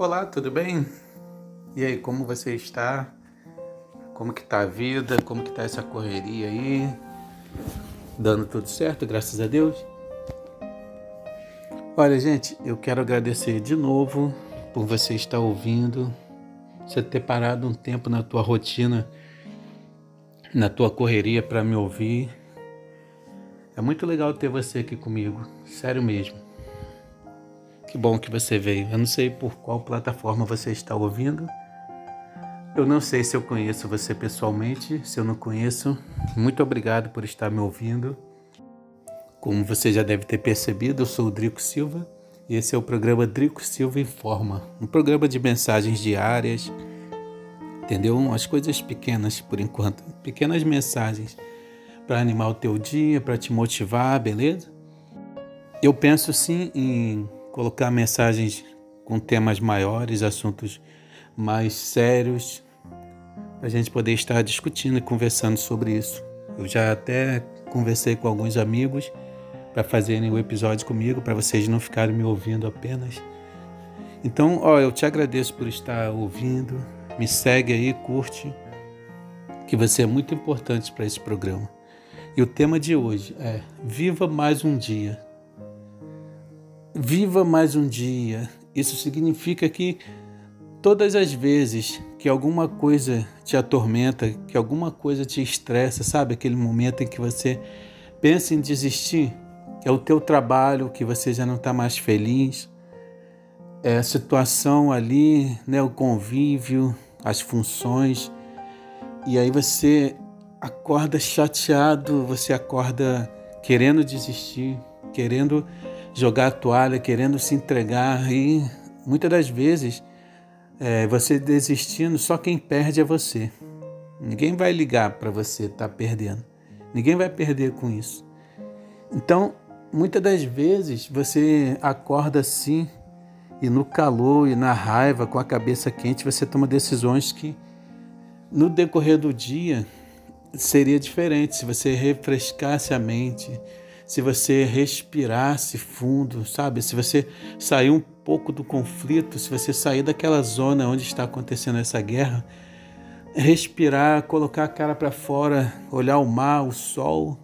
Olá, tudo bem? E aí, como você está? Como que tá a vida? Como que tá essa correria aí? Dando tudo certo, graças a Deus? Olha, gente, eu quero agradecer de novo por você estar ouvindo, você ter parado um tempo na tua rotina, na tua correria para me ouvir. É muito legal ter você aqui comigo, sério mesmo. Que bom que você veio. Eu não sei por qual plataforma você está ouvindo. Eu não sei se eu conheço você pessoalmente. Se eu não conheço, muito obrigado por estar me ouvindo. Como você já deve ter percebido, eu sou o Drico Silva e esse é o programa Drico Silva Informa um programa de mensagens diárias, entendeu? As coisas pequenas por enquanto, pequenas mensagens para animar o teu dia, para te motivar, beleza? Eu penso sim em colocar mensagens com temas maiores, assuntos mais sérios, para a gente poder estar discutindo e conversando sobre isso. Eu já até conversei com alguns amigos para fazerem o episódio comigo, para vocês não ficarem me ouvindo apenas. Então, ó, eu te agradeço por estar ouvindo. Me segue aí, curte, que você é muito importante para esse programa. E o tema de hoje é Viva mais um dia. Viva mais um dia. Isso significa que todas as vezes que alguma coisa te atormenta, que alguma coisa te estressa, sabe? Aquele momento em que você pensa em desistir, é o teu trabalho, que você já não está mais feliz, é a situação ali, né? o convívio, as funções, e aí você acorda chateado, você acorda querendo desistir, querendo jogar a toalha, querendo se entregar e muitas das vezes é, você desistindo, só quem perde é você. Ninguém vai ligar para você estar tá perdendo. Ninguém vai perder com isso. Então, muitas das vezes você acorda assim e no calor e na raiva, com a cabeça quente, você toma decisões que no decorrer do dia seria diferente se você refrescasse a mente, se você respirasse fundo, sabe? Se você sair um pouco do conflito, se você sair daquela zona onde está acontecendo essa guerra, respirar, colocar a cara para fora, olhar o mar, o sol,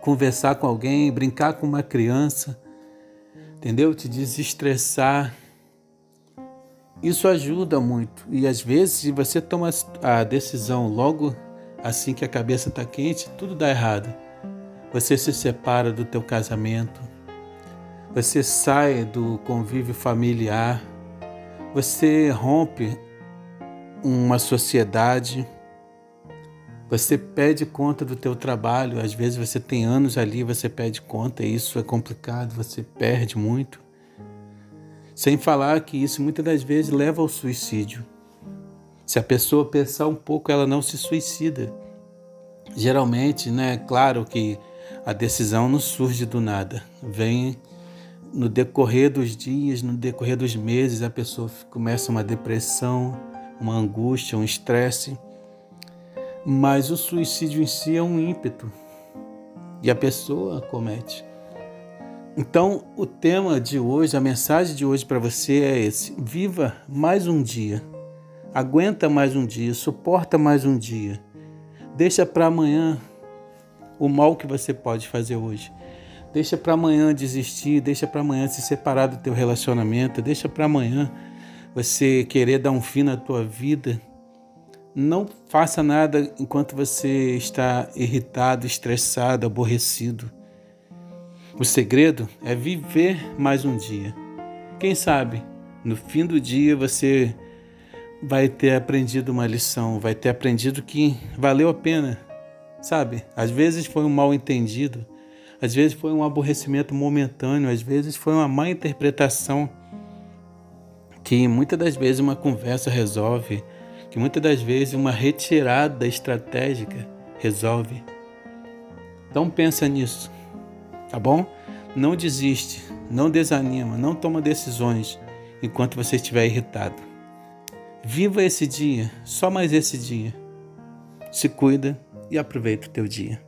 conversar com alguém, brincar com uma criança, entendeu? Te desestressar. Isso ajuda muito. E às vezes, se você toma a decisão logo assim que a cabeça está quente, tudo dá errado. Você se separa do teu casamento, você sai do convívio familiar, você rompe uma sociedade, você pede conta do teu trabalho, às vezes você tem anos ali, você pede conta, e isso é complicado, você perde muito. Sem falar que isso muitas das vezes leva ao suicídio. Se a pessoa pensar um pouco, ela não se suicida. Geralmente, né, claro que a decisão não surge do nada, vem no decorrer dos dias, no decorrer dos meses, a pessoa começa uma depressão, uma angústia, um estresse. Mas o suicídio em si é um ímpeto e a pessoa comete. Então, o tema de hoje, a mensagem de hoje para você é esse: viva mais um dia, aguenta mais um dia, suporta mais um dia, deixa para amanhã o mal que você pode fazer hoje. Deixa para amanhã desistir, deixa para amanhã se separar do teu relacionamento, deixa para amanhã você querer dar um fim na tua vida. Não faça nada enquanto você está irritado, estressado, aborrecido. O segredo é viver mais um dia. Quem sabe no fim do dia você vai ter aprendido uma lição, vai ter aprendido que valeu a pena Sabe? Às vezes foi um mal entendido, às vezes foi um aborrecimento momentâneo, às vezes foi uma má interpretação que muitas das vezes uma conversa resolve, que muitas das vezes uma retirada estratégica resolve. Então pensa nisso, tá bom? Não desiste, não desanima, não toma decisões enquanto você estiver irritado. Viva esse dia, só mais esse dia. Se cuida e aproveita o teu dia.